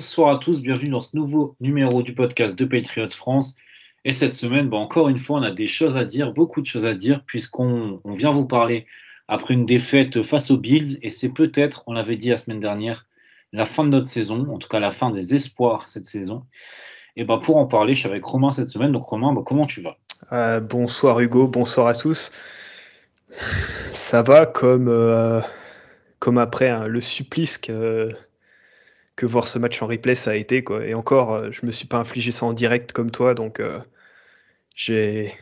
Bonsoir à tous, bienvenue dans ce nouveau numéro du podcast de Patriots France. Et cette semaine, bon, encore une fois, on a des choses à dire, beaucoup de choses à dire, puisqu'on on vient vous parler après une défaite face aux Bills. Et c'est peut-être, on l'avait dit la semaine dernière, la fin de notre saison, en tout cas la fin des espoirs cette saison. Et ben pour en parler, je suis avec Romain cette semaine. Donc Romain, bah, comment tu vas? Euh, bonsoir Hugo, bonsoir à tous. Ça va comme, euh, comme après hein, le supplice que, que voir ce match en replay ça a été. Quoi. Et encore, euh, je me suis pas infligé ça en direct comme toi, donc euh, j'ai.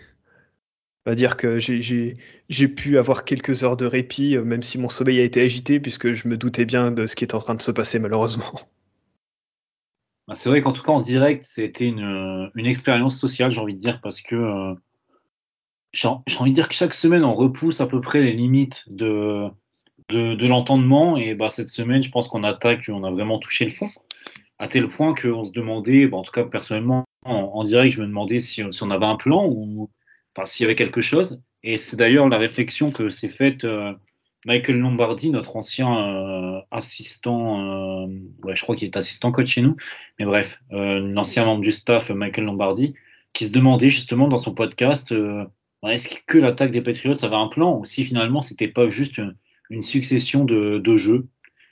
On va dire que j'ai- pu avoir quelques heures de répit, euh, même si mon sommeil a été agité, puisque je me doutais bien de ce qui est en train de se passer malheureusement. Bah, C'est vrai qu'en tout cas en direct, c'était une, une expérience sociale, j'ai envie de dire, parce que euh, j'ai envie de dire que chaque semaine, on repousse à peu près les limites de, de, de l'entendement. Et bah, cette semaine, je pense qu'on attaque, on a vraiment touché le fond, à tel point qu'on se demandait, bah, en tout cas personnellement, en, direct, je me demandais si, on avait un plan ou enfin, s'il y avait quelque chose. Et c'est d'ailleurs la réflexion que s'est faite euh, Michael Lombardi, notre ancien euh, assistant, euh, ouais, je crois qu'il est assistant coach chez nous, mais bref, l'ancien membre du staff, Michael Lombardi, qui se demandait justement dans son podcast est-ce que l'attaque des Patriots avait un plan ou si finalement c'était pas juste une succession de, jeux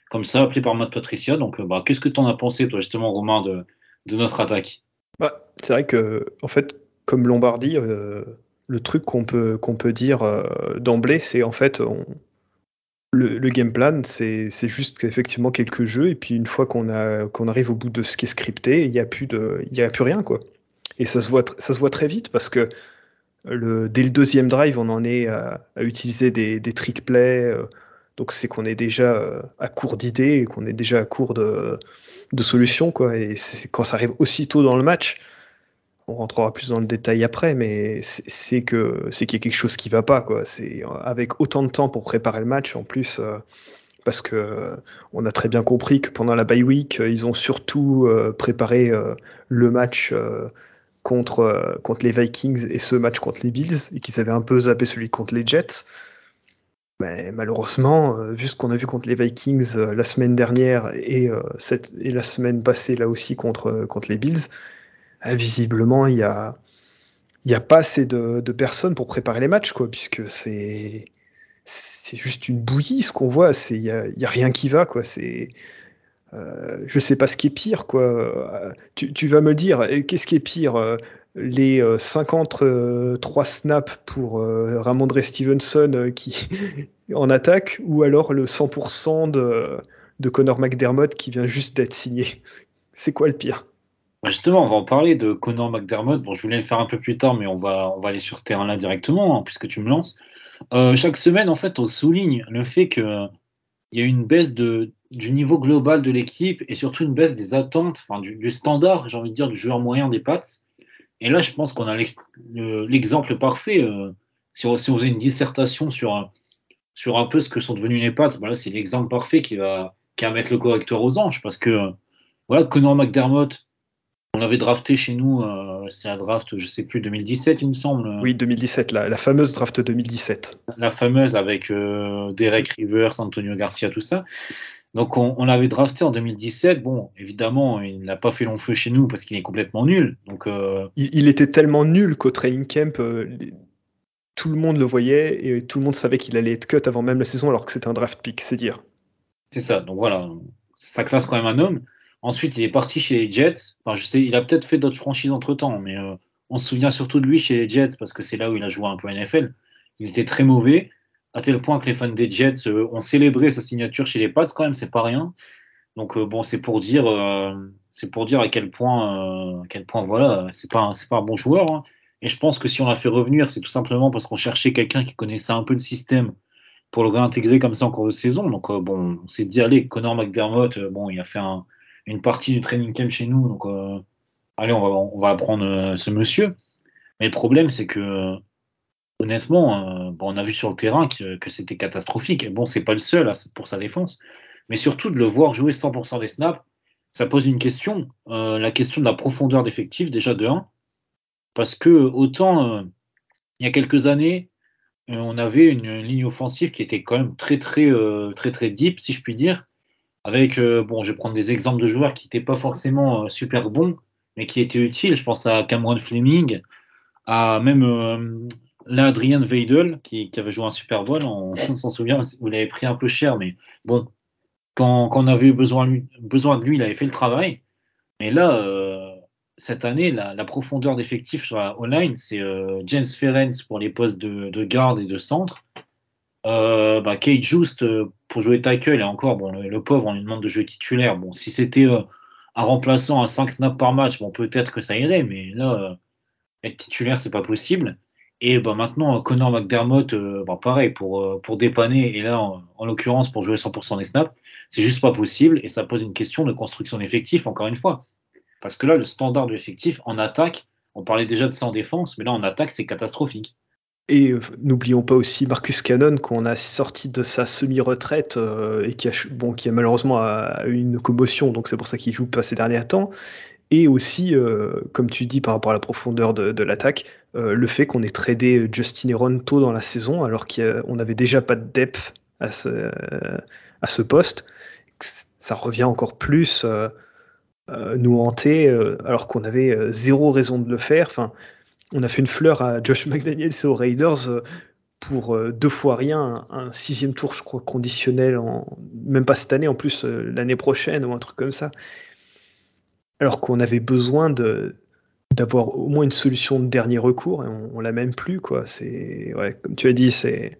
comme ça appelé par Matt Patricia. Donc, euh, bah, qu'est-ce que tu en as pensé, toi, justement, Romain, de, notre attaque? Bah, c'est vrai que, en fait, comme Lombardie, euh, le truc qu'on peut, qu'on peut dire euh, d'emblée, c'est en fait, le, game plan, c'est juste effectivement quelques jeux, et puis une fois qu'on qu'on arrive au bout de ce qui est scripté, il n'y a, plus a plus rien, quoi. Et ça se voit, ça se voit très vite, parce que dès le deuxième drive, on en est à, utiliser des, des trick plays, donc c'est qu'on est déjà euh, à court d'idées, qu'on est déjà à court de, solutions, quoi. Et quand ça arrive aussitôt dans le match, on rentrera plus dans le détail après, mais c'est que c'est qu'il y a quelque chose qui va pas, quoi. C'est avec autant de temps pour préparer le match, en plus, euh, parce que euh, on a très bien compris que pendant la bye week, euh, ils ont surtout préparé le match contre contre les Vikings et ce match contre les Bills, et qu'ils avaient un peu zappé celui contre les Jets. Mais malheureusement, euh, vu ce qu'on a vu contre les Vikings euh, la semaine dernière et, euh, et la semaine passée là aussi contre, contre les Bills, visiblement, il y a, a pas assez de, personnes pour préparer les matchs, quoi, puisque c'est c'est juste une bouillie ce qu'on voit. Il y a, y a rien qui va, quoi. C'est je sais pas ce qui est pire, quoi. Tu, tu vas me dire, qu'est-ce qui est pire les euh, 53 snaps pour euh, Ramondre Stevenson euh, qui en attaque ou alors le 100% de, de Connor McDermott qui vient juste d'être signé. C'est quoi le pire? Bah, Justement, on va en parler de Connor McDermott. Bon, je voulais le faire un peu plus tard, mais on va, on va aller sur ce terrain-là directement, hein, puisque tu me lances. Euh, chaque semaine, en fait, on souligne le fait qu'il y a une baisse de, du niveau global de l'équipe et surtout une baisse des attentes, enfin, du, du standard, j'ai envie de dire, du joueur moyen des Pats. Et là, je pense qu'on a l'ex- le- l'exemple parfait. euh, si, on, si on faisait une dissertation sur, un- sur un peu ce que sont devenus les Pats, là, c'est l'exemple parfait qui va, qui va mettre le correcteur aux anges. Parce que, euh, voilà, Connor McDermott, on avait drafté chez nous, euh, c'est la draft, je sais plus, 2017, il me semble. Oui, 2017, la, la fameuse draft 2017. La fameuse avec Derek Rivers, Antonio Garcia, tout ça. Donc on, on l'avait drafté en 2017. Bon, évidemment, il n'a pas fait long feu chez nous parce qu'il est complètement nul. Donc euh, Il, il était tellement nul qu'au training camp, euh, tout le monde le voyait et tout le monde savait qu'il allait être cut avant même la saison alors que c'était un draft pick, c'est dire. c'est ça. Donc voilà, ça classe quand même un homme. Ensuite, il est parti chez les Jets. Enfin, je sais, il a peut-être fait d'autres franchises entre temps, mais euh, on se souvient surtout de lui chez les Jets parce que c'est là où il a joué un peu NFL. Il était très mauvais, à tel point que les fans des Jets euh, ont célébré sa signature chez les Pats, quand même, c'est pas rien. Donc euh, bon, c'est pour dire, euh, c'est pour dire à quel point, à quel point, voilà, c'est pas, c'est pas un bon joueur. hein. Et je pense que si on l'a fait revenir, c'est tout simplement parce qu'on cherchait quelqu'un qui connaissait un peu le système pour le réintégrer comme ça en cours de saison. Donc, bon, on s'est dit, allez, Connor McDermott, bon, il a fait une partie du training camp chez nous, donc allez, on va, on va apprendre ce monsieur. Mais le problème, c'est que honnêtement, bon, on a vu sur le terrain que, c'était catastrophique. Et bon, c'est pas le seul pour sa défense, mais surtout de le voir jouer 100% des snaps, ça pose une question, la question de la profondeur d'effectif, déjà de 1. Parce que autant il y a quelques années, on avait une, ligne offensive qui était quand même très très très très deep, si je puis dire. Avec bon, je vais prendre des exemples de joueurs qui n'étaient pas forcément super bons, mais qui étaient utiles. Je pense à Cameron Fleming, à même là Adrian Weidel qui, avait joué un Super Bowl. On, s'en souvient, vous l'avez pris un peu cher, mais bon, quand, on avait eu besoin, besoin de lui, il avait fait le travail. Mais là, cette année, la, profondeur d'effectif sur la online, c'est euh, James Ferenc pour les postes de, garde et de centre. Euh, bah, Kate Just euh, pour jouer tackle, et encore, bon, le, pauvre, on lui demande de jouer titulaire. Bon, si c'était un remplaçant à 5 snaps par match, bon, peut-être que ça irait, mais là, être titulaire, c'est pas possible. Et bah, maintenant, Connor McDermott, bah, pareil, pour, pour dépanner, et là, en, en l'occurrence, pour jouer 100% des snaps, c'est juste pas possible, et ça pose une question de construction d'effectif, encore une fois. Parce que là, le standard de en attaque, on parlait déjà de ça en défense, mais là en attaque, c'est catastrophique. Et euh, n'oublions pas aussi Marcus Cannon qu'on a sorti de sa semi-retraite euh, et qui a, bon, qui a malheureusement eu une commotion, donc c'est pour ça qu'il joue pas ces derniers temps. Et aussi, euh, comme tu dis par rapport à la profondeur de, l'attaque, le fait qu'on ait tradé Justin Heron tôt dans la saison, alors qu'on n'avait déjà pas de depth à ce, à ce poste, ça revient encore plus euh, nous hanter euh, alors qu'on avait euh, zéro raison de le faire. Enfin, on a fait une fleur à Josh McDaniels et aux Raiders pour deux fois rien, un, sixième tour, je crois, conditionnel, même pas cette année, en plus l'année prochaine ou un truc comme ça. Alors qu'on avait besoin d'avoir au moins une solution de dernier recours et on, l'a même plus quoi. C'est ouais, comme tu as dit, c'est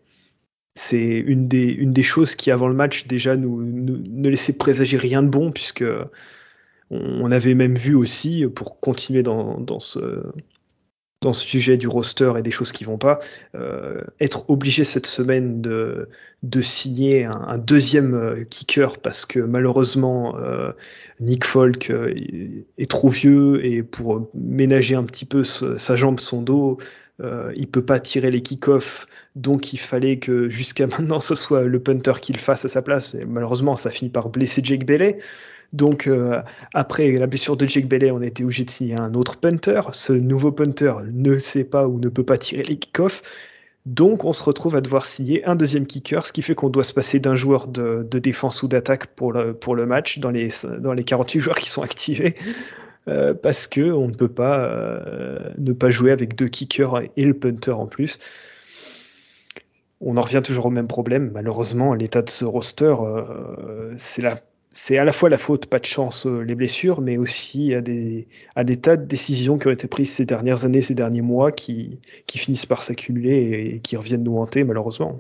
une des choses qui avant le match déjà nous ne laissait présager rien de bon puisque on avait même vu aussi, pour continuer dans, ce, dans ce sujet du roster et des choses qui vont pas, euh, être obligé cette semaine de, de signer un, deuxième euh, kicker parce que malheureusement euh, Nick Folk est trop vieux et pour ménager un petit peu sa jambe, son dos, il peut pas tirer les kick-offs, donc il fallait que jusqu'à maintenant ce soit le punter qui le fasse à sa place. Et malheureusement, ça finit par blesser Jake Bailey. Donc, euh, après la blessure de Jake Bailey, on été obligé de signer un autre punter. Ce nouveau punter ne sait pas ou ne peut pas tirer les kick-offs. Donc, on se retrouve à devoir signer un deuxième kicker, ce qui fait qu'on doit se passer d'un joueur de, défense ou d'attaque pour le, match dans les, dans les 48 joueurs qui sont activés. Euh, parce qu'on ne peut pas euh, ne pas jouer avec deux kickers et le punter en plus. On en revient toujours au même problème. Malheureusement, l'état de ce roster, c'est la c'est à la fois la faute, pas de chance, euh, les blessures, mais aussi à des, tas de décisions qui ont été prises ces dernières années, ces derniers mois, qui, finissent par s'accumuler et, qui reviennent nous hanter, malheureusement.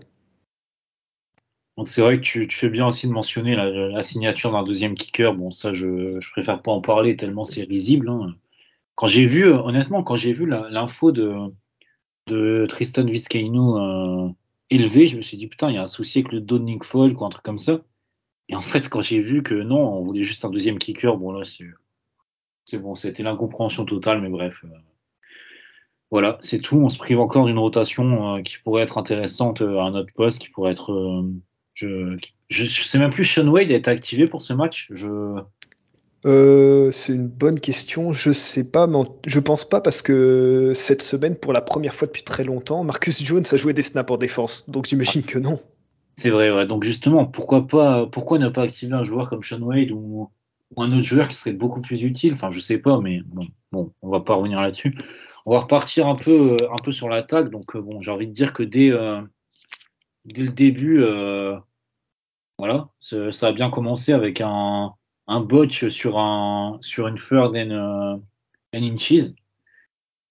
Donc c'est vrai que tu, fais bien aussi de mentionner la, signature d'un deuxième kicker. Bon, ça, je, préfère pas en parler tellement c'est risible. Hein. Quand j'ai vu, honnêtement, quand j'ai vu l'info de, Tristan Vizcaino euh, élevé, je me suis dit, putain, il y a un souci avec le Nick Folk ou un truc comme ça. Et en fait, quand j'ai vu que non, on voulait juste un deuxième kicker, bon là, c'est bon, c'était l'incompréhension totale, mais bref. Euh, voilà, c'est tout. On se prive encore d'une rotation euh, qui pourrait être intéressante euh, à un autre poste, qui pourrait être. je, sais même plus, Sean Wade est activé pour ce match. Je. c'est une bonne question. Je sais pas, mais je pense pas parce que cette semaine, pour la première fois depuis très longtemps, Marcus Jones a joué des snaps en défense. Donc j'imagine que non. C'est vrai, ouais. Donc justement, pourquoi pas, pourquoi ne pas activer un joueur comme Sean Wade ou, un autre joueur qui serait beaucoup plus utile? Enfin, je sais pas, mais bon, on va pas revenir là-dessus. On va repartir un peu, euh, un peu sur l'attaque. Donc euh, bon, j'ai envie de dire que dès, euh, le début, voilà, ça a bien commencé avec un, botch sur un sur une third and, and inches.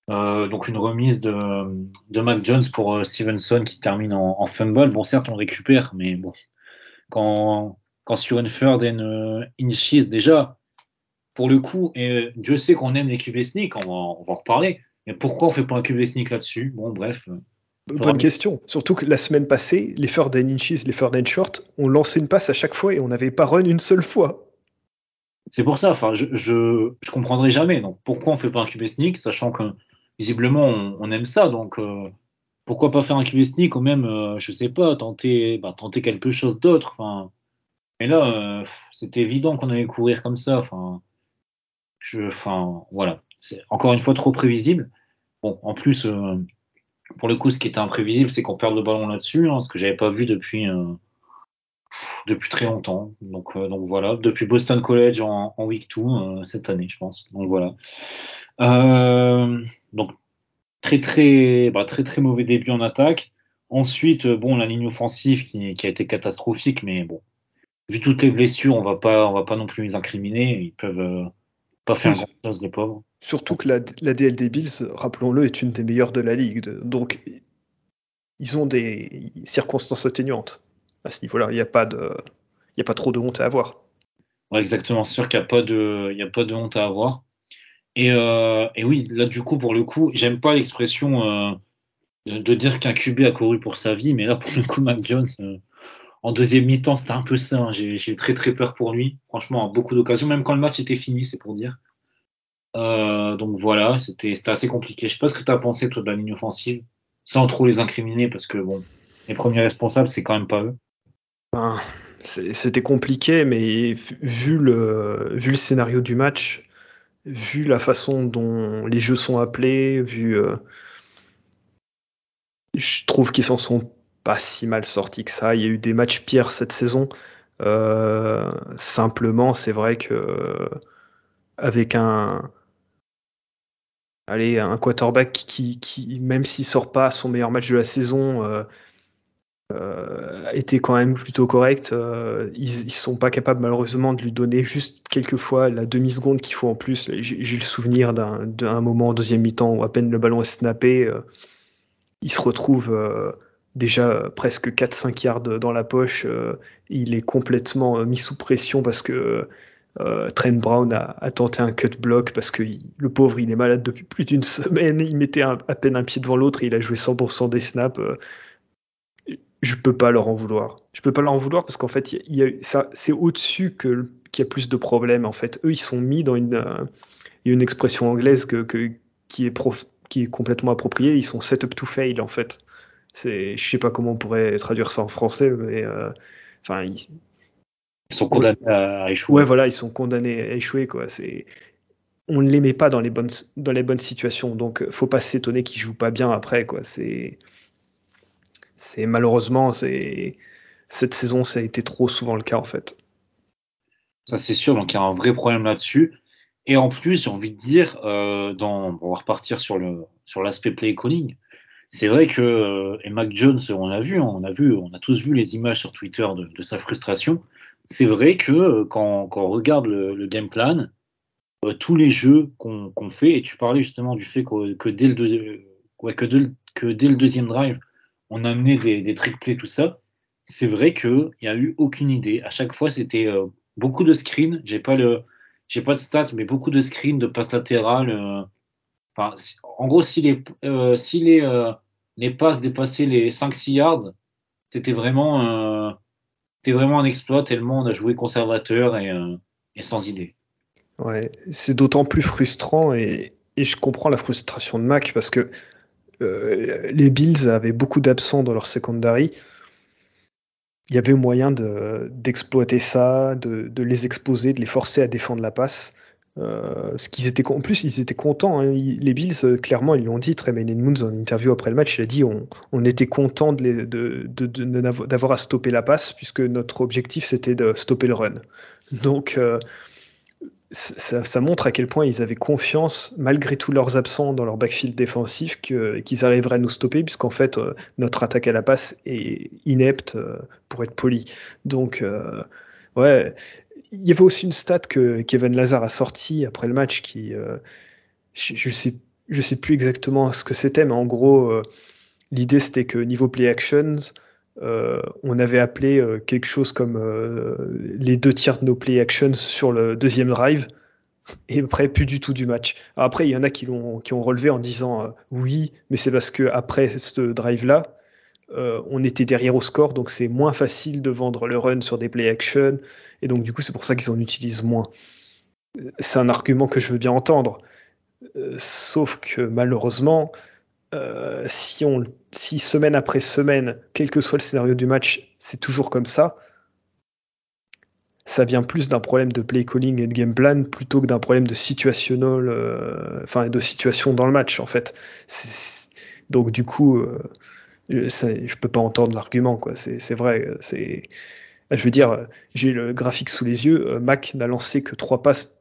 Euh, donc une remise de, de Mac Jones pour euh, Stevenson qui termine en, fumble. Bon, certes, on récupère, mais bon, quand, quand sur une third and uh, inches, déjà, pour le coup, et Dieu sait qu'on aime les QB sneak, on va, on va en reparler, mais pourquoi on fait pas un QB sneak là-dessus? Bon, bref, Bonne question. Surtout que la semaine passée, les third and inches, les third and short, on lancé une passe à chaque fois et on n'avait pas run une seule fois. C'est pour ça, enfin, je, je, je, comprendrai jamais. Donc, pourquoi on fait pas un QB sneak, sachant que visiblement on, aime ça. Donc, euh, pourquoi pas faire un sneak ou même, euh, je sais pas, tenter, bah, tenter quelque chose d'autre. Mais là, euh, c'était évident qu'on allait courir comme ça. Enfin, je, enfin, voilà. C'est encore une fois trop prévisible. Bon, en plus, pour le coup, ce qui était imprévisible, c'est qu'on perd le ballon là-dessus, hein, ce que j'avais pas vu depuis depuis très longtemps. Donc, euh, donc voilà, depuis Boston College en, week 2 euh, cette année, je pense. Donc voilà. Euh, donc très très, bah, très très mauvais début en attaque. Ensuite, bon, la ligne offensive qui, qui, a été catastrophique, mais bon, vu toutes les blessures, on va pas, on va pas non plus les incriminer. Ils peuvent pas faire grand chose, les pauvres. Surtout que la, la DLD Bills, rappelons-le, est une des meilleures de la ligue. Donc, ils ont des circonstances atténuantes à ce niveau-là. Il n'y a, pas de, il a pas trop de honte à avoir. exactement, c'est sûr qu'il n'y a, pas de, il a pas de honte à avoir. Et, euh, et, oui, là, du coup, pour le coup, j'aime pas l'expression euh, de, dire qu'un QB a couru pour sa vie, mais là, pour le coup, Mac Jones, euh, en deuxième mi-temps, c'était un peu ça. J'ai très, très peur pour lui. Franchement, beaucoup d'occasions, même quand le match était fini, c'est pour dire. donc voilà, c'était assez compliqué. Je sais pas ce que tu as pensé, toi, de la ligne offensive, sans trop les incriminer, parce que, bon, les premiers responsables, c'est quand même pas eux. C'était compliqué, mais vu le scénario du match, vu la façon dont les jeux sont appelés, vu. Euh, je trouve qu'ils s'en sont pas si mal sortis que ça. Il y a eu des matchs pires cette saison. Euh, simplement, c'est vrai que avec un, allez, un quarterback qui, qui même s'il sort pas son meilleur match de la saison, euh, était quand même plutôt correct. Euh, ils, ils sont pas capables malheureusement de lui donner juste quelques fois la demi seconde qu'il faut en plus. J'ai le souvenir d'un moment en deuxième mi-temps où à peine le ballon est snappé, euh, il se retrouve déjà presque 4-5 yards dans la poche. il est complètement mis sous pression parce que Trent Brown a, tenté un cut block parce que le pauvre il est malade depuis plus d'une semaine. Il mettait à peine un pied devant l'autre et il a joué 100% des snaps je peux pas leur en vouloir. Je peux pas leur en vouloir parce qu'en fait, il y a, ça, c'est au-dessus que qu'il y a plus de problèmes. En fait, eux, ils sont mis dans une, euh, une expression anglaise que, que qui est qui est complètement appropriée. Ils sont set up to fail en fait. C'est, je sais pas comment on pourrait traduire ça en français, mais euh, enfin, ils, sont condamnés à échouer. Ouais, voilà, ils sont condamnés à échouer quoi. C'est on ne les met pas dans les bonnes dans les bonnes situations, donc faut pas s'étonner qu'ils jouent pas bien après quoi. C'est c'est malheureusement, cette saison, ça a été trop souvent le cas en fait. Ça c'est sûr, donc il y a un vrai problème là-dessus. Et en plus, j'ai envie de dire, euh, dans, on va repartir sur le l'aspect play calling. C'est vrai que euh, et Mac Jones, on a vu, hein, on a vu, on a tous vu les images sur Twitter de, sa frustration. C'est vrai que euh, quand, on regarde le, game plan, tous les jeux qu'on fait, et tu parlais justement du fait le que, que dès le deuxième drive, on a amené des, des trick plays, tout ça. C'est vrai qu'il n'y a eu aucune idée. À chaque fois, c'était euh, beaucoup de screens. J'ai pas pas de stats, mais beaucoup de screens, de passes latérales. Euh, en gros, si les, euh, si les, les passes dépassaient les 5-6 yards, c'était vraiment, vraiment un exploit tellement on a joué conservateur et, et sans idée. Ouais, c'est d'autant plus frustrant et, et, je comprends la frustration de Mac parce que euh, les Bills avaient beaucoup d'absents dans leur secondary. Il y avait moyen d'exploiter ça, de, les exposer, de les forcer à défendre la passe. Euh, ce qu'ils étaient, en plus, ils étaient contents. Hein. les Bills, euh, clairement, ils l'ont dit. Tremaine Moons, en interview après le match, il a dit on, on était content d'avoir à stopper la passe, puisque notre objectif, c'était de stopper le run. Donc, ça, montre à quel point ils avaient confiance, malgré tous leurs absents dans leur backfield défensif, qu'ils arriveraient à nous stopper, puisqu'en fait, euh, notre attaque à la passe est inepte, euh, pour être poli. Donc, euh, ouais. Il y avait aussi une stat que Kevin Lazar a sorti après le match qui. je, sais, je sais plus exactement ce que c'était, mais en gros, l'idée c'était que niveau play actions, euh, on avait appelé euh, quelque chose comme euh, les deux tiers de nos play actions sur le deuxième drive. Et après, plus du tout du match. Après, il y en a qui, ont, qui ont relevé en disant oui, mais c'est parce que après ce drive-là, euh, on était derrière au score, donc c'est moins facile de vendre le run sur des play action, et donc du coup, c'est pour ça qu'ils en utilisent moins. C'est un argument que je veux bien entendre. Sauf que malheureusement, si, on, si semaine après semaine, quel que soit le scénario du match, c'est toujours comme ça, ça vient plus d'un problème de play calling et de game plan plutôt que d'un problème de situationnel, euh, de situation dans le match en fait. Donc du coup, euh, je peux pas entendre l'argument quoi. C'est vrai. Je veux dire, j'ai le graphique sous les yeux. Euh, Mac n'a lancé que trois passes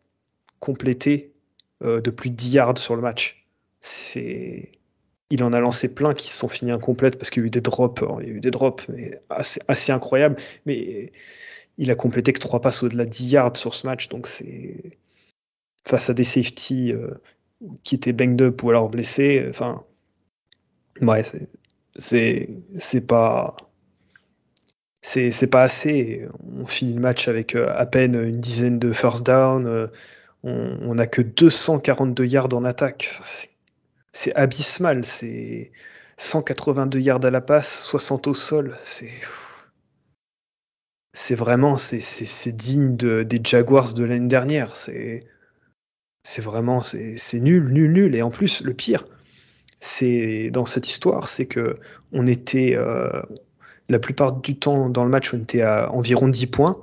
complétées de plus de 10 yards sur le match. C'est il en a lancé plein qui se sont finis incomplètes parce qu'il y a eu des drops, il y a eu des drops assez, incroyables. Mais il a complété que trois passes au-delà de 10 yards sur ce match, donc c'est face à des safety euh, qui étaient banged up ou alors blessés. Enfin, ouais, c'est c'est pas c'est pas assez. On finit le match avec euh, à peine une dizaine de first down. Euh, on n'a que 242 yards en attaque. C'est abysmal. C'est 182 yards à la passe, 60 au sol. C'est c'est vraiment c'est digne de, des Jaguars de l'année dernière. C'est c'est vraiment c'est nul, nul, nul. Et en plus, le pire, c'est dans cette histoire, c'est que on était euh, la plupart du temps dans le match, on était à environ 10 points.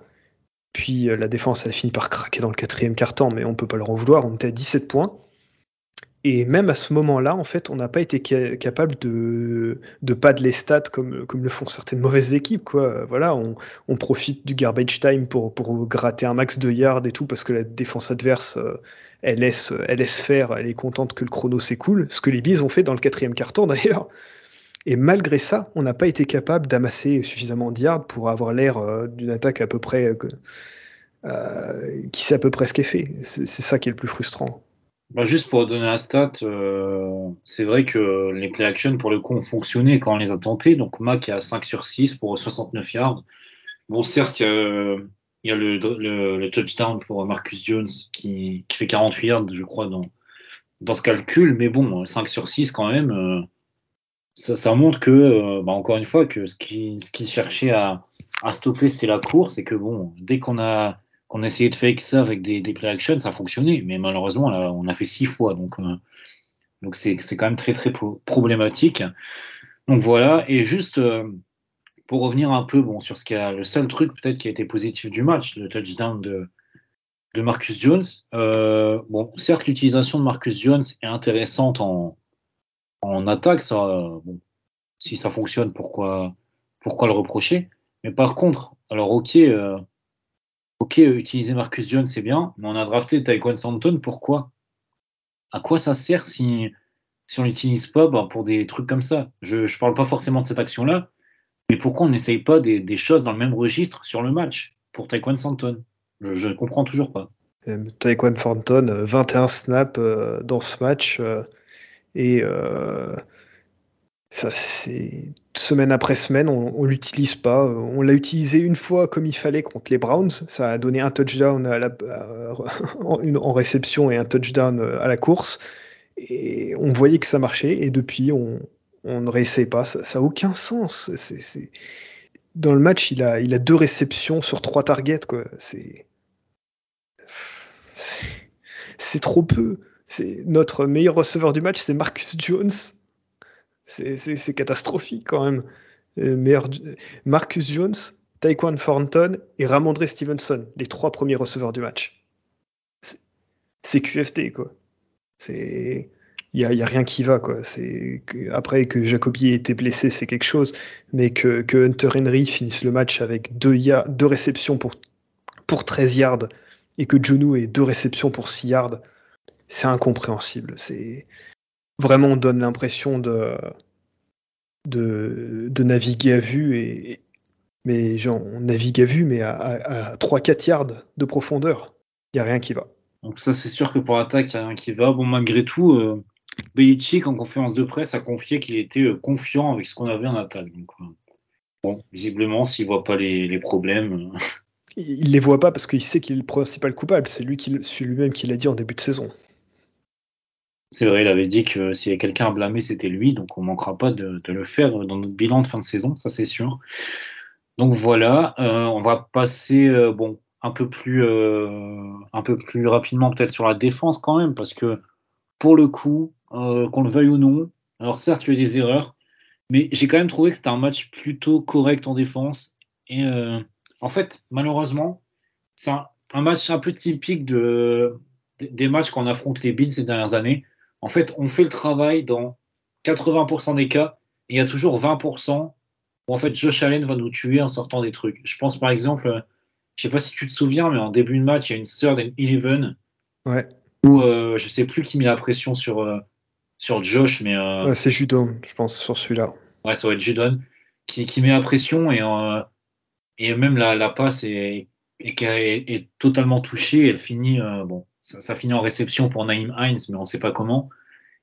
Puis euh, la défense, elle a fini par craquer dans le quatrième quart-temps, mais on peut pas leur en vouloir. On était à 17 points. Et même à ce moment-là, en fait, on n'a pas été capable de, pas de les stats comme, comme le font certaines mauvaises équipes. Quoi. Voilà, on, profite du garbage time pour, pour gratter un max de yards et tout, parce que la défense adverse, euh, elle, laisse, elle laisse faire, elle est contente que le chrono s'écoule. Ce que les Bees ont fait dans le quatrième quart-temps d'ailleurs. Et malgré ça, on n'a pas été capable d'amasser suffisamment de yards pour avoir l'air euh, d'une attaque à peu près. Euh, qui sait à peu près ce qu'elle fait. C'est ça qui est le plus frustrant. Bah, juste pour donner un stat, euh, c'est vrai que les play action, pour le coup, ont fonctionné quand on les a tentés. Donc, Mac est à 5 sur 6 pour 69 yards. Bon, certes, il y a, le, le, touchdown pour Marcus Jones qui, qui, fait 48 yards, je crois, dans, dans ce calcul. Mais bon, 5 sur 6 quand même, euh, ça, ça, montre que, euh, bah, encore une fois, que ce qu'ils ce qui cherchait à, à stopper, c'était la course. Et que, bon, dès qu'on a on a essayé de faire ça avec des, play action, ça a fonctionné. Mais malheureusement, on a fait six fois. Donc, euh, donc c'est, quand même très, très problématique. Donc voilà. Et juste euh, pour revenir un peu bon, sur ce qui a le seul truc peut-être qui a été positif du match, le touchdown de, de Marcus Jones. Euh, bon, certes, l'utilisation de Marcus Jones est intéressante en, en attaque. Ça, bon, si ça fonctionne, pourquoi, pourquoi le reprocher? Mais par contre, alors ok, ok, utiliser Marcus Jones, c'est bien, mais on a drafté Taekwondo Santon, pourquoi? À quoi ça sert si, si on l'utilise pas ben, pour des trucs comme ça? Je ne parle pas forcément de cette action-là, mais pourquoi on n'essaye pas des, choses dans le même registre sur le match pour Taekwondo Santon Je ne comprends toujours pas. Euh, Taekwondo Santon, 21 snaps euh, dans ce match, euh, et ça, c'est semaine après semaine, on, l'utilise pas. On l'a utilisé une fois comme il fallait contre les Browns. Ça a donné un touchdown à la, en, réception et un touchdown à la course. Et on voyait que ça marchait. Et depuis, on, ne réessaye pas. Ça n'a aucun sens. Dans le match, il a, il a deux réceptions sur trois targets. C'est, c'est trop peu. C'est notre meilleur receveur du match, c'est Marcus Jones c'est catastrophique quand même. Euh, Marcus Jones, Taekwon Thornton et Ramondre Stevenson, les trois premiers receveurs du match. C'est QFT, quoi. C'est. Il n'y a, rien qui va. Quoi. Après que Jacobi ait été blessé, c'est quelque chose, mais que, Hunter Henry finisse le match avec deux, deux réceptions pour, pour 13 yards et que Jonu ait deux réceptions pour 6 yards, c'est incompréhensible. C'est vraiment on donne l'impression de, de, naviguer à vue et mais genre, on navigue à vue mais à, 3-4 yards de profondeur. Il n'y a rien qui va. Donc ça c'est sûr que pour l'attaque, il n'y a rien qui va. Bon malgré tout, euh, Belichick en conférence de presse a confié qu'il était euh, confiant avec ce qu'on avait en attaque. Donc, euh, bon, visiblement s'il ne voit pas les, problèmes. il les voit pas parce qu'il sait qu'il est le principal coupable. C'est lui qui, lui-même qui l'a dit en début de saison. C'est vrai, il avait dit que s'il y a quelqu'un à blâmer, c'était lui, donc on manquera pas de, le faire dans notre bilan de fin de saison, ça c'est sûr. Donc voilà, euh, on va passer euh, bon un peu plus euh, un peu plus rapidement peut-être sur la défense quand même, parce que pour le coup, qu'on le veuille ou non, alors certes il y a eu des erreurs, mais j'ai quand même trouvé que c'était un match plutôt correct en défense. Et en fait, malheureusement, c'est un, match un peu typique de, des matchs qu'on affronte les Bills ces dernières années en fait, on fait le travail dans 80% des cas, et il y a toujours 20% où en fait Josh Allen va nous tuer en sortant des trucs. Je pense par exemple, je sais pas si tu te souviens, mais en début de match, il y a une third and eleven ouais. où euh, je sais plus qui met la pression sur, euh, sur Josh, mais. Euh, c'est Judon, je pense, sur celui-là. Ouais, ça va être Judon qui, qui met la pression et, et même la, la passe est, est, est, totalement touchée. Elle finit, bon, ça, finit en réception pour Naïm Heinz, mais on ne sait pas comment.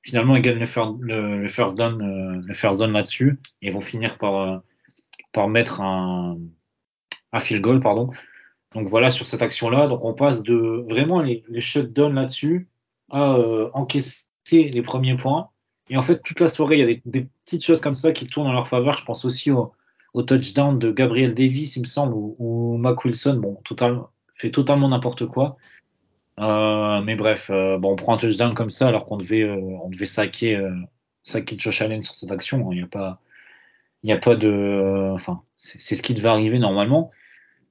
Finalement, ils gagnent le, first down, euh, le first down là-dessus et vont finir par, euh, par mettre un, field goal. Pardon. Donc voilà, sur cette action-là, donc on passe de vraiment les, les shutdowns là-dessus à euh, encaisser les premiers points. Et en fait, toute la soirée, il y a des, petites choses comme ça qui tournent en leur faveur. Je pense aussi au, touchdown de Gabriel Davis, il me semble, ou, ou Mac Wilson, bon, fait totalement n'importe quoi. Euh, mais bref, euh, on prend un touchdown comme ça alors qu'on devait, euh, on devait saquer, saquer Josh Allen sur cette action. Il n'y a pas, il a pas de, enfin, c'est ce qui devait arriver normalement.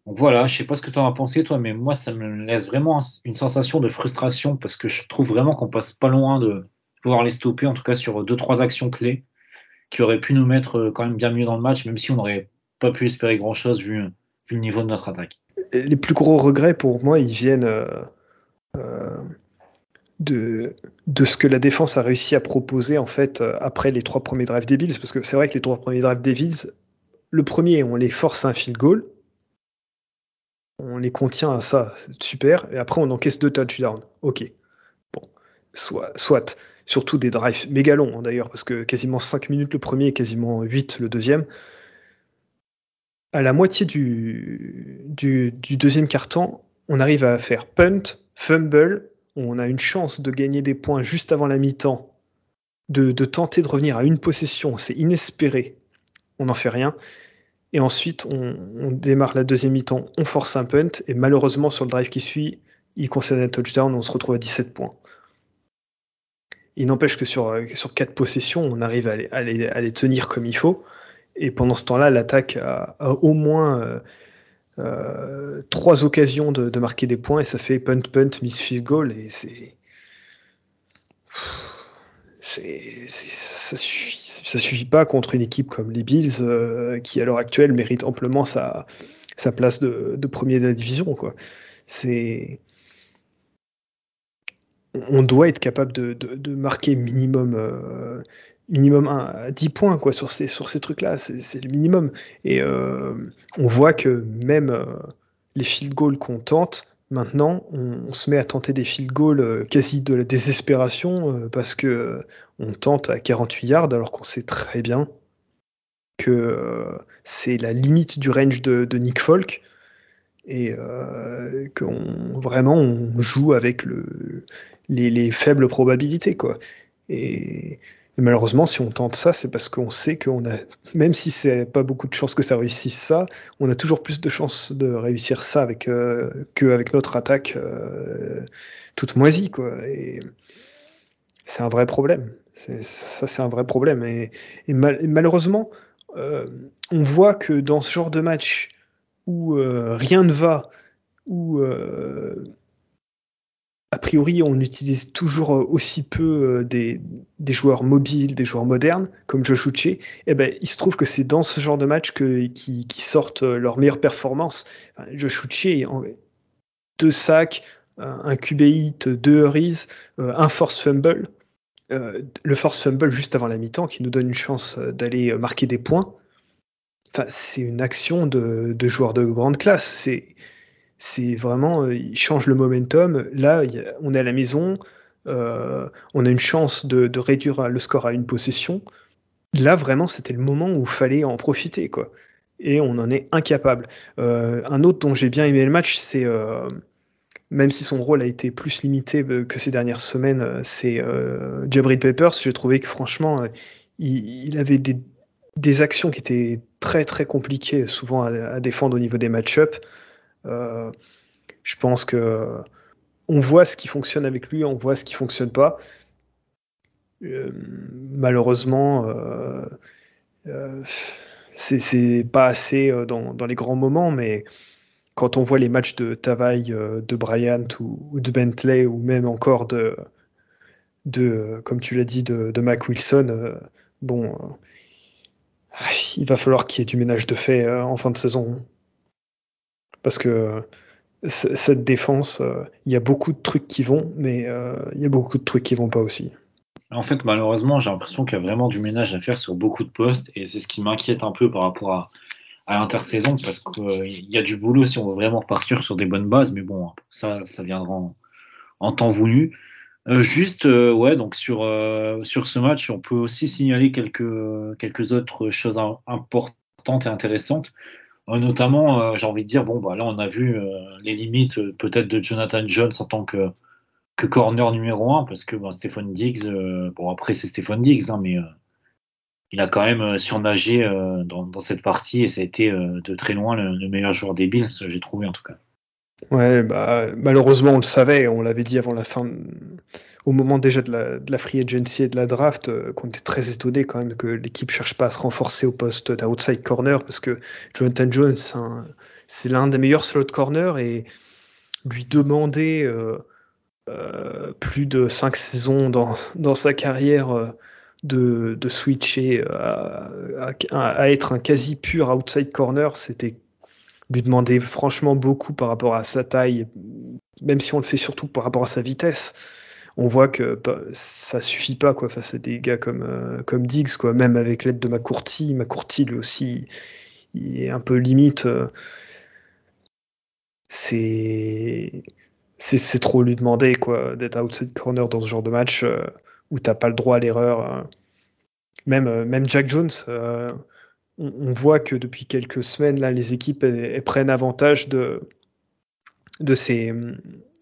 Donc voilà, je sais pas ce que tu en as pensé toi, mais moi ça me laisse vraiment une sensation de frustration parce que je trouve vraiment qu'on passe pas loin de pouvoir les stopper, en tout cas sur deux trois actions clés qui auraient pu nous mettre quand même bien mieux dans le match, même si on n'aurait pas pu espérer grand chose vu, le niveau de notre attaque. Les plus gros regrets pour moi, ils viennent de, de ce que la défense a réussi à proposer en fait euh, après les trois premiers drives des Bills, parce que c'est vrai que les trois premiers drives des le premier, on les force à un field goal, on les contient à ça, c'est super, et après on encaisse deux touchdowns. Ok, bon, soit, soit. surtout des drives méga longs hein, d'ailleurs, parce que quasiment 5 minutes le premier et quasiment 8 le deuxième. À la moitié du, du, du deuxième quart-temps, on arrive à faire punt, fumble, on a une chance de gagner des points juste avant la mi-temps, de, tenter de revenir à une possession, c'est inespéré, on n'en fait rien. Et ensuite, on, démarre la deuxième mi-temps, on force un punt, et malheureusement, sur le drive qui suit, il concède un touchdown, on se retrouve à 17 points. Il n'empêche que sur, sur 4 possessions, on arrive à les, tenir comme il faut. Et pendant ce temps-là, l'attaque a, au moins euh, trois occasions de, marquer des points et ça fait punt punt miss field goal et c'est ça, suffit, suffit pas contre une équipe comme les Bills euh, qui à l'heure actuelle mérite amplement sa, sa place de, premier de la division quoi. On doit être capable de, marquer minimum euh, minimum 1, 10 points quoi, sur ces, sur ces trucs-là, c'est le minimum. Et euh, on voit que même euh, les field goals qu'on tente, maintenant, on, se met à tenter des field goals euh, quasi de la désespération parce que on tente à 48 yards alors qu'on sait très bien que c'est la limite du range de, Nick Folk et qu'on vraiment on joue avec le, les, les, faibles probabilités. Et et malheureusement, si on tente ça, c'est parce qu'on sait qu'on a, même si c'est pas beaucoup de chances que ça réussisse ça, on a toujours plus de chances de réussir ça avec euh, qu'avec notre attaque euh, toute moisie, quoi. C'est un vrai problème. Ça, c'est un vrai problème. Et, malheureusement, euh, on voit que dans ce genre de match où rien ne va, où a priori, on utilise toujours euh, aussi peu euh, des, joueurs mobiles, des joueurs modernes, comme Josh Uche. Et eh ben, il se trouve que c'est dans ce genre de match que, qui, sortent euh, leurs meilleures performances. Uche, deux sacs, un QB hit, deux hurries, un force fumble. le force fumble juste avant la mi-temps qui nous donne une chance d'aller marquer des points. Enfin, c'est une action de, de joueur de grande classe. C'est c'est vraiment, euh, il change le momentum. Là, on est à la maison, euh, on a une chance de, réduire le score à une possession. Là, vraiment, c'était le moment où il fallait en profiter, quoi. et on en est incapable. un autre dont j'ai bien aimé le match, c'est même si son rôle a été plus limité que ces dernières semaines, c'est Jabri Peppers. J'ai trouvé que franchement, il, avait des, actions qui étaient très très compliquées, souvent à, défendre au niveau des match-ups. Je pense que on voit ce qui fonctionne avec lui, on voit ce qui fonctionne pas. Euh, malheureusement, euh, euh, c'est pas assez dans, les grands moments, mais quand on voit les matchs de Tavaille, de Bryant ou, de Bentley, ou même encore de, de comme tu l'as dit, de, de, Mac Wilson, bon, il va falloir qu'il y ait du ménage de fait en fin de saison. Parce que cette défense, euh, il y a beaucoup de trucs qui vont, mais euh, il y a beaucoup de trucs qui vont pas aussi. En fait, malheureusement, j'ai l'impression qu'il y a vraiment du ménage à faire sur beaucoup de postes, et c'est ce qui m'inquiète un peu par rapport à, l'intersaison, parce qu'il euh, y a du boulot si on veut vraiment repartir sur des bonnes bases, mais bon, ça, ça viendra en, temps voulu. juste, ouais, donc sur, sur ce match, on peut aussi signaler quelques, quelques autres choses importantes et intéressantes. Euh, notamment, euh, j'ai envie de dire, bon, bah, là, on a vu euh, les limites peut-être de Jonathan Jones en tant que, que corner numéro un, parce que bah, Stéphane Diggs, bon, après, c'est Stéphane Diggs, hein, mais il a quand même surnagé dans, cette partie et ça a été de très loin le, meilleur joueur des Bills, j'ai trouvé en tout cas. Ouais, bah, malheureusement, on le savait, on l'avait dit avant la fin, au moment déjà de la, free agency et de la draft, euh, qu'on était très étonné quand même que l'équipe cherche pas à se renforcer au poste d'outside corner parce que Jonathan Jones, c'est l'un des meilleurs slot corner et lui demander euh, euh, plus de cinq saisons dans, dans sa carrière de, de, switcher à, à, être un quasi pur outside corner, c'était lui demander franchement beaucoup par rapport à sa taille, même si on le fait surtout par rapport à sa vitesse. On voit que bah, ça suffit pas quoi face à des gars comme, euh, Diggs, quoi. même avec l'aide de McCourty. McCourty, lui aussi, il est un peu limite. Euh, c'est c'est trop lui demander quoi d'être outside corner dans ce genre de match euh, où t'as pas le droit à l'erreur. Même, même Jack Jones, on, voit que depuis quelques semaines, là, les équipes prennent avantage de, ces,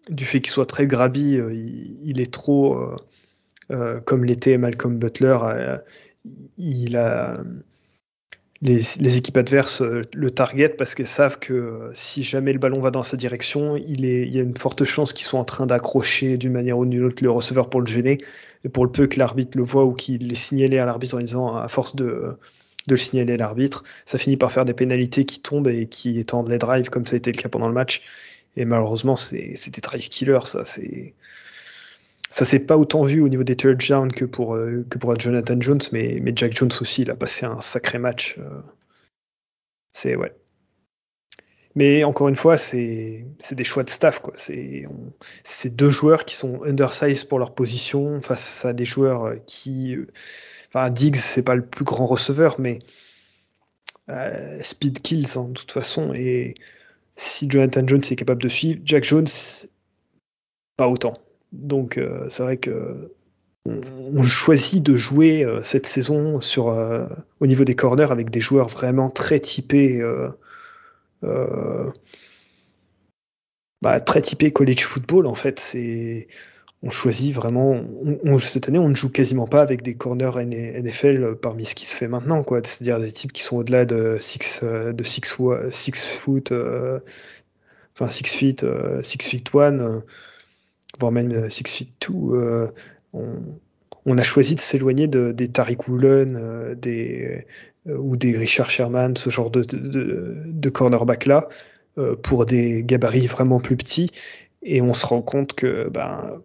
du fait qu'il soit très grabi. Euh, il, est trop, euh, euh, comme l'était Malcolm Butler, il a. Les, équipes adverses le target parce qu'elles savent que si jamais le ballon va dans sa direction, il y a une forte chance qu'ils soient en train d'accrocher d'une manière ou d'une autre le receveur pour le gêner. Et pour le peu que l'arbitre le voit ou qu'il l'ait signalé à l'arbitre en disant à force de, de le signaler à l'arbitre. Ça finit par faire des pénalités qui tombent et qui étendent les drives, comme ça a été le cas pendant le match. Et malheureusement, c'est des drive killers, ça. C'est ça s'est pas autant vu au niveau des touchdowns que pour, euh, Jonathan Jones, mais, Jack Jones aussi, il a passé un sacré match. Euh. C'est ouais. Mais encore une fois, c'est des choix de staff. C'est deux joueurs qui sont undersized pour leur position face à des joueurs qui Enfin, Diggs, c'est pas le plus grand receveur, mais euh, speed kills en hein, toute façon. Et si Jonathan Jones est capable de suivre, Jack Jones, pas autant. Donc euh, c'est vrai que on, choisit de jouer euh, cette saison au niveau des corners avec des joueurs vraiment très typés. Bah, très typés college football en fait. C'est on choisit vraiment. cette année, on ne joue quasiment pas avec des corners NFL parmi ce qui se fait maintenant, quoi. C'est-à-dire des types qui sont au-delà de 6 euh, de six, six foot, euh, enfin 6 feet, 6 feet 1, voire même 6 feet 2. On, a choisi de s'éloigner de, des Tariq Woolen, des, ou des Richard Sherman, ce genre de, de, de cornerback là, pour des gabarits vraiment plus petits. Et on se rend compte que ben,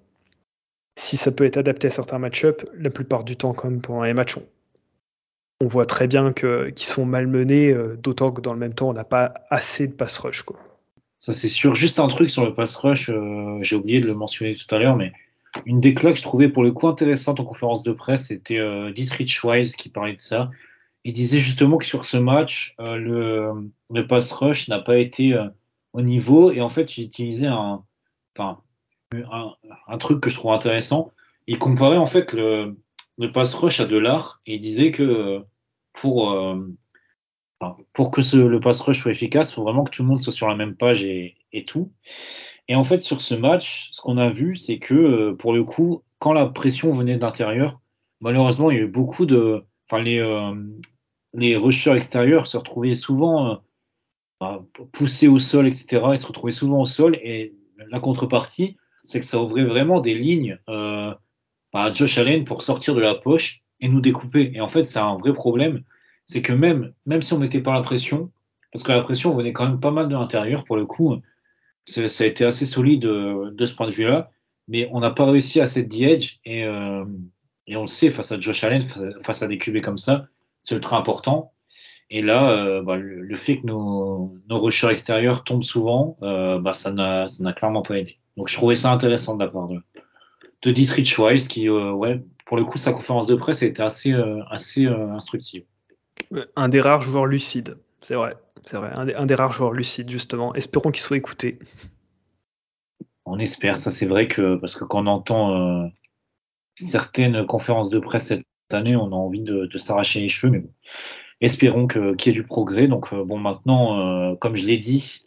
si ça peut être adapté à certains match-up, la plupart du temps, comme pendant les matchs, on, voit très bien qu'ils sont malmenés, euh, d'autant que dans le même temps, on n'a pas assez de pass rush. Ça, c'est sûr. Juste un truc sur le pass rush, euh, j'ai oublié de le mentionner tout à l'heure, mais une des clés que je trouvais pour le coup intéressante en conférence de presse, c'était euh, Dietrich Weiss qui parlait de ça. Il disait justement que sur ce match, le, pass rush n'a pas été au niveau, et en fait, il utilisait un. Un, truc que je trouve intéressant. Il comparait en fait le, pass rush à de l'art et il disait que pour, euh, pour que le pass rush soit efficace, il faut vraiment que tout le monde soit sur la même page et, tout. Et en fait, sur ce match, ce qu'on a vu, c'est que euh, pour le coup, quand la pression venait de l'intérieur, malheureusement, il y a eu beaucoup de. Enfin, les, euh, les rushers extérieurs se retrouvaient souvent euh, bah, poussés au sol, etc. Ils se retrouvaient souvent au sol. Et la contrepartie, c'est que ça ouvrait vraiment des lignes à Josh Allen pour sortir de la poche et nous découper. Et en fait, c'est un vrai problème c'est que même, même si on mettait pas la pression, parce que la pression venait quand même pas mal de l'intérieur pour le coup, ça a été assez solide euh, de, ce point de vue-là, mais on n'a pas réussi à cette edge et, euh, et, on le sait face à Josh Allen, face à des QB comme ça, c'est ultra important. Et là, euh, bah, le, fait que nos, nos rushers extérieurs tombent souvent, bah, ça n'a clairement pas aidé. Donc je trouvais ça intéressant de la part de, de Dietrich Weiss, qui, ouais, pour le coup, sa conférence de presse a été assez, assez instructive. Un des rares joueurs lucides, c'est vrai. C'est vrai, un des, rares joueurs lucides, justement. Espérons qu'il soit écouté. On espère, ça c'est vrai que, parce que quand on entend euh, certaines conférences de presse cette année, on a envie de, s'arracher les cheveux, mais bon. Espérons qu'il y ait du progrès. Donc, euh, bon, maintenant, euh, comme je l'ai dit,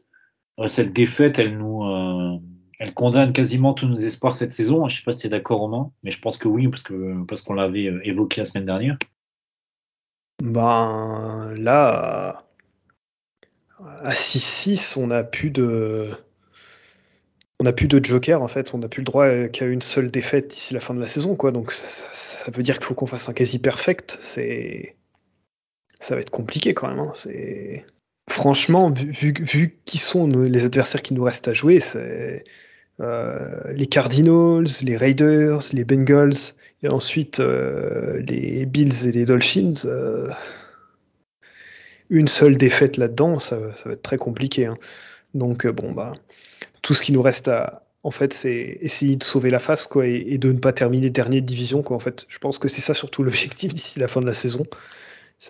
cette défaite, elle nous, elle condamne quasiment tous nos espoirs cette saison. Je ne sais pas si tu es d'accord, Romain, mais je pense que oui, parce que parce qu'on l'avait évoqué la semaine dernière. Ben là, à 6-6, on n'a plus de. On n'a plus de joker en fait, on n'a plus le droit qu'à une seule défaite d'ici la fin de la saison, quoi. Donc ça, veut dire qu'il faut qu'on fasse un quasi perfect. C'est, ça va être compliqué quand même. Hein. C'est franchement, vu, vu, qui sont les adversaires qui nous restent à jouer, c'est euh, les Cardinals, les Raiders, les Bengals, et ensuite euh, les Bills et les Dolphins. Euh, une seule défaite là-dedans, ça, va être très compliqué. Hein. Donc bon bah tout ce qui nous reste à en fait c'est essayer de sauver la face quoi et, de ne pas terminer dernier de division quoi en fait. Je pense que c'est ça surtout l'objectif d'ici la fin de la saison.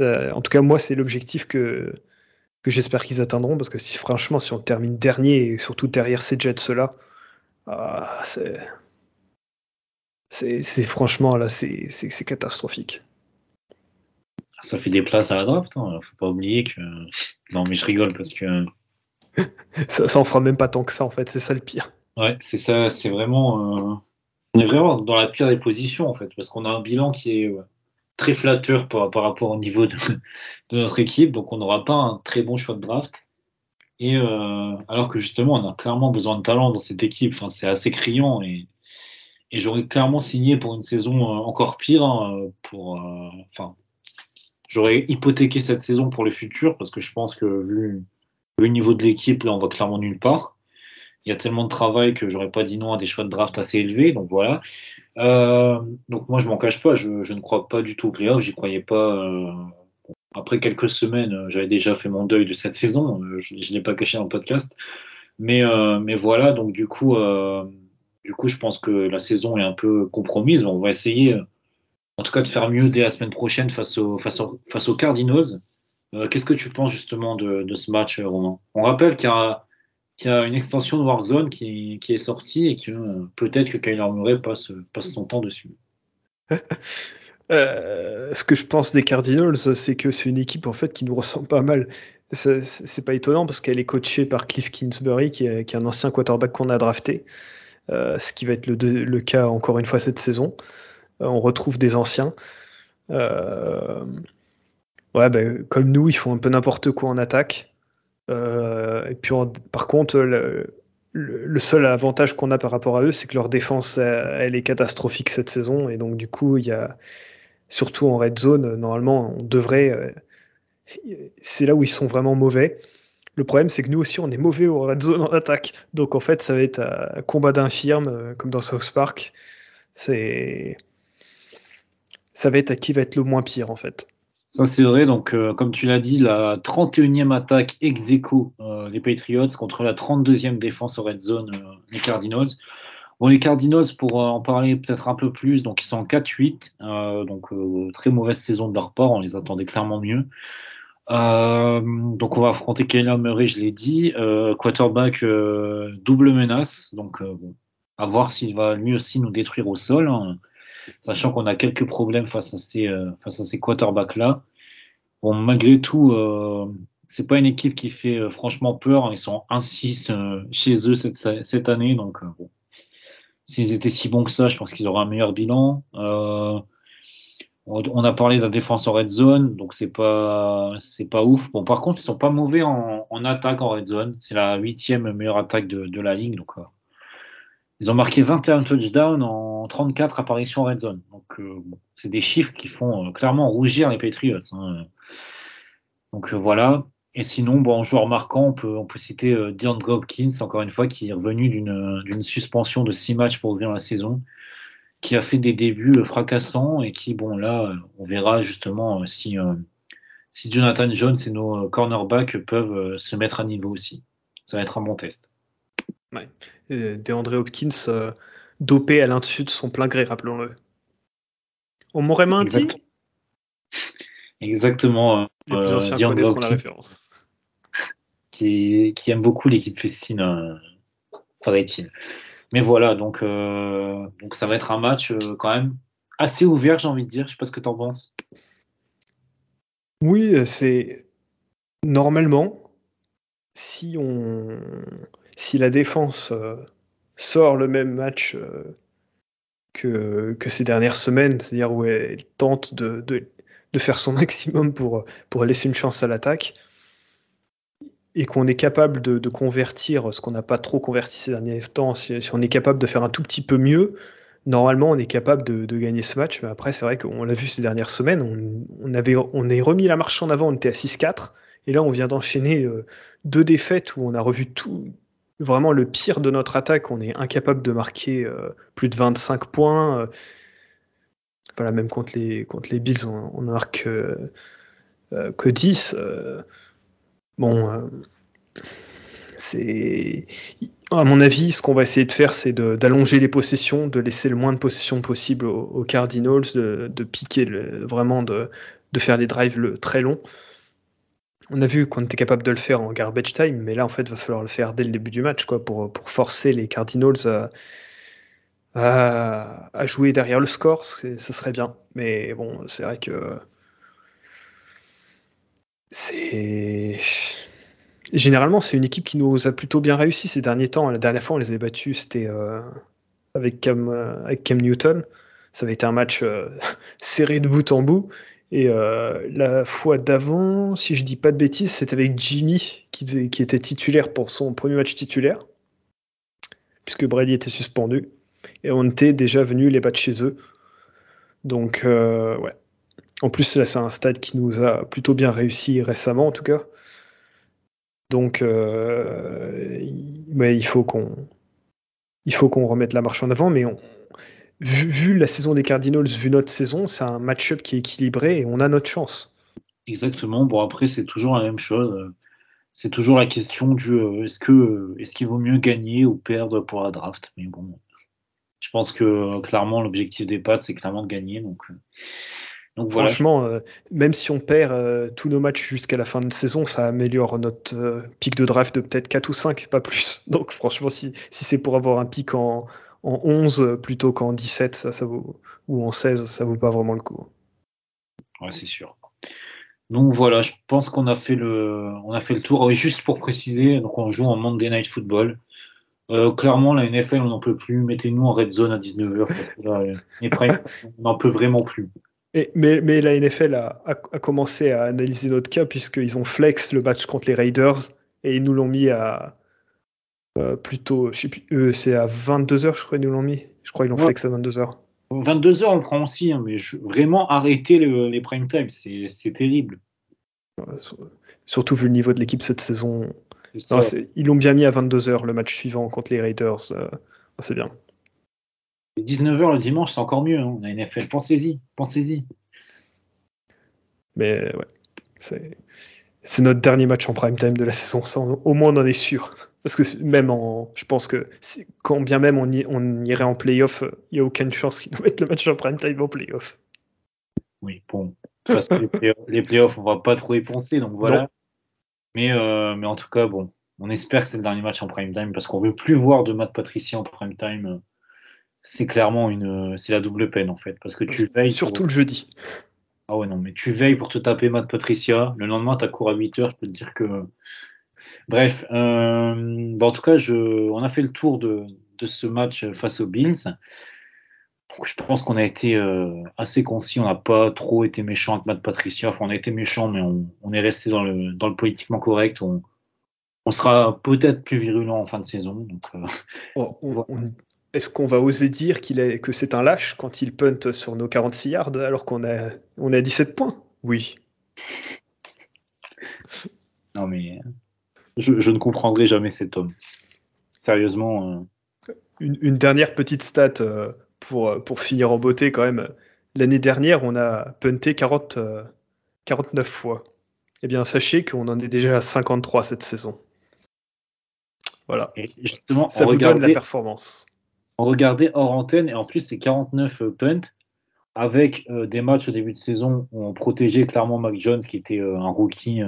en tout cas moi c'est l'objectif que que j'espère qu'ils atteindront parce que si franchement si on termine dernier et surtout derrière ces Jets là ah, c'est. C'est franchement là, c'est catastrophique. Ça fait des places à la draft, hein. faut pas oublier que. Non, mais je rigole parce que. ça, ça en fera même pas tant que ça en fait, c'est ça le pire. Ouais, c'est ça, c'est vraiment. Euh, on est vraiment dans la pire des positions en fait, parce qu'on a un bilan qui est très flatteur par, par rapport au niveau de, de notre équipe, donc on n'aura pas un très bon choix de draft. Et euh, alors que justement, on a clairement besoin de talent dans cette équipe. Enfin, c'est assez criant et, et j'aurais clairement signé pour une saison euh, encore pire. Hein, pour, euh, enfin, j'aurais hypothéqué cette saison pour le futur parce que je pense que vu, le niveau de l'équipe, là, on va clairement nulle part. Il y a tellement de travail que j'aurais pas dit non à des choix de draft assez élevés. Donc voilà. Euh, donc moi, je m'en cache pas. Je, je, ne crois pas du tout au playoff. J'y croyais pas après quelques semaines, euh, j'avais déjà fait mon deuil de cette saison. Euh, je ne l'ai pas caché dans le podcast. Mais, euh, mais voilà, donc du coup, du coup, je pense que la saison est un peu compromise. On va essayer, en tout cas, de faire mieux dès la semaine prochaine face, au, face, face aux Cardinals. Qu'est-ce que tu penses justement de, ce match, Romain? On rappelle qu'il y, y, a une extension de Warzone qui, qui est sortie et que peut-être que Kyler Murray passe, passe son temps dessus. Euh, ce que je pense des Cardinals, c'est que c'est une équipe en fait qui nous ressemble pas mal. C'est pas étonnant parce qu'elle est coachée par Cliff Kingsbury, qui est, un ancien quarterback qu'on a drafté, euh, ce qui va être le, le, cas encore une fois cette saison. Euh, on retrouve des anciens. ouais, ben, comme nous, ils font un peu n'importe quoi en attaque. et puis, par contre, le, le seul avantage qu'on a par rapport à eux, c'est que leur défense, elle est catastrophique cette saison. Et donc, du coup, il y a, surtout en red zone, normalement, on devrait. Euh, c'est là où ils sont vraiment mauvais. Le problème, c'est que nous aussi, on est mauvais au red zone en attaque. Donc, en fait, ça va être un combat d'infirme, euh, comme dans South Park. C'est. Ça va être à qui va être le moins pire, en fait. Ça, c'est vrai. Donc, euh, comme tu l'as dit, la 31e attaque ex aequo, les Patriots, contre la 32e défense au red zone, les Cardinals. Bon, les Cardinals, pour euh, en parler peut-être un peu plus, donc ils sont en 4-8, euh, donc euh, très mauvaise saison de leur part, on les attendait clairement mieux. donc on va affronter Kyler Murray, je l'ai dit, quarterback double menace, donc à voir s'il va lui aussi nous détruire au sol, hein, sachant qu'on a quelques problèmes face à ces, face à ces quarterbacks-là. Bon, malgré tout, c'est pas une équipe qui fait euh, franchement peur. Ils sont 1-6 euh, chez eux cette, cette année. Donc, euh, bon. S'ils étaient si bons que ça, je pense qu'ils auraient un meilleur bilan. on a parlé de la défense en red zone, donc c'est pas c'est pas ouf. Bon, par contre, ils sont pas mauvais en, attaque en red zone. C'est la huitième meilleure attaque de, la ligue. Donc, ils ont marqué 21 touchdowns en 34 apparitions en red zone. Donc, bon, c'est des chiffres qui font clairement rougir les Patriots. Hein. Donc voilà. Et sinon, bon, en joueur marquant, on peut, on peut citer euh, DeAndre Hopkins, encore une fois, qui est revenu d'une suspension de six matchs pour ouvrir la saison, qui a fait des débuts euh, fracassants et qui, bon, là, euh, on verra justement si, si Jonathan Jones et nos cornerbacks peuvent se mettre à niveau aussi. Ça va être un bon test. Ouais. DeAndre Hopkins, dopé à l'insu de son plein gré, rappelons-le. On m'aurait menti Exactement. Les plus anciens connaîtront la référence qui, aime beaucoup l'équipe festine, euh, paraît-il. Mais voilà, donc, euh, donc ça va être un match euh, quand même assez ouvert, j'ai envie de dire. Je sais pas ce que tu en penses. Oui, c'est normalement si on si la défense sort le même match que, que ces dernières semaines, c'est-à-dire où elle tente de, de, de, faire son maximum pour, pour laisser une chance à l'attaque, et qu'on est capable de, convertir ce qu'on n'a pas trop converti ces derniers temps, si, on est capable de faire un tout petit peu mieux, normalement on est capable de, gagner ce match. Mais après, c'est vrai qu'on l'a vu ces dernières semaines, on, avait, on est remis la marche en avant, on était à 6-4, et là on vient d'enchaîner euh, deux défaites où on a revu tout, vraiment le pire de notre attaque, on est incapable de marquer euh, plus de 25 points. Euh, voilà, même contre les, contre les Bills, on, on marque que 10. Bon, euh, c'est. À mon avis, ce qu'on va essayer de faire, c'est d'allonger les possessions, de laisser le moins de possessions possible aux, Cardinals, de, piquer vraiment, de, faire des drives très longs. On a vu qu'on était capable de le faire en garbage time, mais là, en fait, il va falloir le faire dès le début du match, quoi, pour, forcer les Cardinals à, à, jouer derrière le score. Ça serait bien. Mais bon, c'est vrai que c'est. Généralement, c'est une équipe qui nous a plutôt bien réussi ces derniers temps. La dernière fois, on les avait battus, c'était euh, avec, Cam, euh, avec Cam Newton. Ça avait été un match euh, serré de bout en bout. Et la fois d'avant, si je dis pas de bêtises, c'était avec Jimmy qui, qui, était titulaire pour son premier match titulaire, puisque Brady était suspendu. Et on était déjà venu les battre chez eux. Donc, ouais. En plus, là, c'est un stade qui nous a plutôt bien réussi récemment, en tout cas. Donc, euh, il faut qu'on il faut qu'on remette la marche en avant, mais vu, la saison des Cardinals, vu notre saison, c'est un match-up qui est équilibré et on a notre chance. Exactement. Bon, après, c'est toujours la même chose. C'est toujours la question du euh, est-ce que est-ce qu'il vaut mieux gagner ou perdre pour la draft? Mais bon, je pense que clairement, l'objectif des Pats, c'est clairement de gagner. Donc, Franchement, euh, même si on perd euh, tous nos matchs jusqu'à la fin de saison, ça améliore notre euh, pic de draft de peut-être 4 ou 5, pas plus. Donc franchement, si, si c'est pour avoir un pic en, en 11 plutôt qu'en 17, ça, ça vaut, ou en 16, ça vaut pas vraiment le coup. Ouais, c'est sûr. Donc voilà, je pense qu'on a fait le, on a fait le tour. juste pour préciser, donc on joue en Monday Night Football. clairement, la NFL, on n'en peut plus. Mettez-nous en red zone à 19h parce que là, on n'en peut vraiment plus mais, la NFL a, commencé à analyser notre cas puisqu'ils ont flex le match contre les Raiders et ils nous l'ont mis à euh, plutôt, je sais plus, euh, c'est à 22h je crois ils nous l'ont mis. Je crois qu'ils l'ont flex à 22h. 22h on le prend aussi, hein, mais vraiment arrêter les prime time, c'est terrible. surtout vu le niveau de l'équipe cette saison. ils l'ont bien mis à 22h le match suivant contre les Raiders. Euh, c'est bien. 19h le dimanche, c'est encore mieux. Hein. On a une NFL. Pensez-y. Pensez-y. Mais ouais. C'est notre dernier match en prime time de la saison. au moins, on en est sûr. Parce que même en. Je pense que quand bien même on, on irait en playoff, il n'y a aucune chance qu'ils nous mettent le match en prime time en playoff. Oui, bon. Parce que les, playoffs, on va pas trop y penser. Donc voilà. Mais, euh, mais en tout cas, bon. On espère que c'est le dernier match en prime time parce qu'on veut plus voir de Matt Patricia en prime time. C'est clairement une, c'est la double peine en fait, parce que tu payes surtout le jeudi. Ah ouais, non, mais tu veilles pour te taper Matt Patricia. Le lendemain, tu cours à 8 heures. Je peux te dire que. Bref, euh, bah, en tout cas, je, on a fait le tour de, de ce match face aux Bills. Donc, je pense qu'on a été euh, assez concis. On n'a pas trop été méchant avec Matt Patricia. Enfin, on a été méchant, mais on, on est resté dans le, dans le politiquement correct. On, on sera peut-être plus virulent en fin de saison. Donc, euh, Oh, on- Est-ce qu'on va oser dire qu'il est, que c'est un lâche quand il punt sur nos 46 yards alors qu'on a, on est à 17 points? Oui. non, mais je, je ne comprendrai jamais cet homme. Sérieusement. euh, Une, une dernière petite stat euh, pour, euh, pour finir en beauté quand même. L'année dernière, on a punté 40, euh, 49 fois. Eh bien, sachez qu'on en est déjà à 53 cette saison. Voilà. et justement, Ça vous donne la performance. On regardait hors antenne, et en plus, c'est 49 euh, punts, avec euh, des matchs au début de saison où on protégeait clairement Mac Jones, qui était euh, un rookie.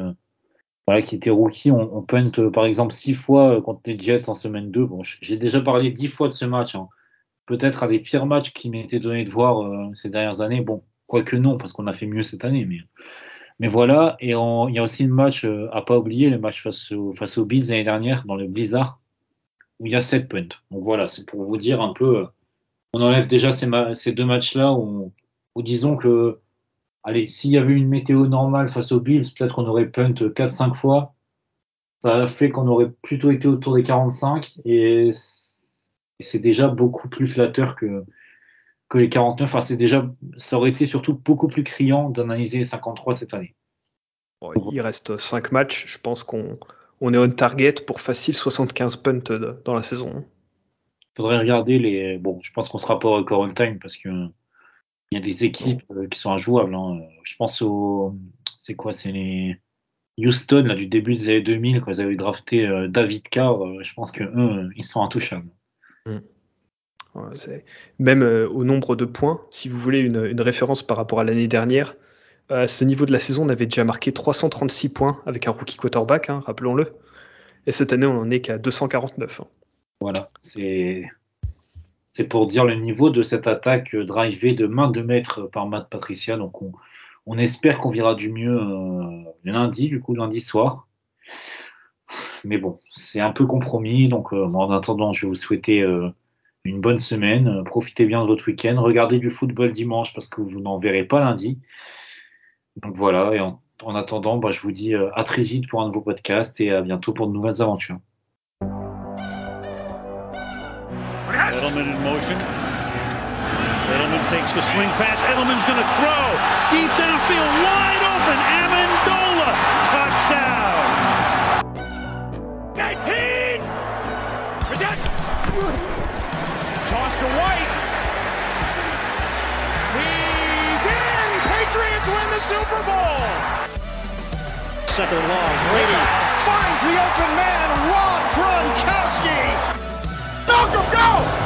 qui était rookie. On, on par exemple, 6 fois contre les Jets en semaine 2. Bon, j- j'ai déjà parlé 10 fois de ce match. hein. Peut-être un des pires matchs qui m'étaient donné de voir ces dernières années. Bon, quoique non, parce qu'on a fait mieux cette année. Mais, voilà. Et il y a aussi le match à pas oublier, le match face, au, face aux Bills l'année dernière, dans le Blizzard, où il y a 7 punts. Donc voilà, c'est pour vous dire un peu. euh, on enlève déjà ces, deux matchs-là où, disons que, allez, s'il y avait une météo normale face aux Bills, peut-être qu'on aurait punt 4-5 fois. Ça a fait qu'on aurait plutôt été autour des 45 et c'est déjà beaucoup plus flatteur que, que les 49. Enfin, c'est déjà, ça aurait été surtout beaucoup plus criant d'analyser les 53 cette année. Il reste 5 matchs. Je pense qu'on on est on target pour facile 75 punts dans la saison. faudrait regarder les. Bon, je pense qu'on sera pas encore on time parce que il y a des équipes euh, qui sont injouables. hein. Je pense au. C'est quoi C'est les Houston là, du début des années 2000 quand ils avaient drafté euh, David Carr. euh, je pense que eux, ils sont intouchables. Ouais, c'est- Même euh, au nombre de points, si vous voulez une, une référence par rapport à l'année dernière, à ce niveau de la saison, on avait déjà marqué 336 points avec un rookie quarterback, hein, rappelons-le. Et cette année, on en est qu'à 249. hein. Voilà, c'est pour dire le niveau de cette attaque euh, drivée de main de maître par Matt Patricia. Donc on, espère qu'on verra du mieux euh, lundi, du coup lundi soir. Mais bon, c'est un peu compromis. Donc euh, en attendant, je vais vous souhaiter euh, une bonne semaine. Euh, Profitez bien de votre week-end. Regardez du football dimanche parce que vous n'en verrez pas lundi. Donc voilà, et en, en attendant, bah, je vous dis euh, à très vite pour un nouveau podcast et à bientôt pour de nouvelles aventures. Edelman in motion. Edelman takes the swing pass. Edelman's going to throw. Deep downfield, wide open. Amendola. Touchdown. 19! Cadet! Toss to White. Super Bowl. Second long, Brady finds the open man, Rob Gronkowski. Malcolm, go!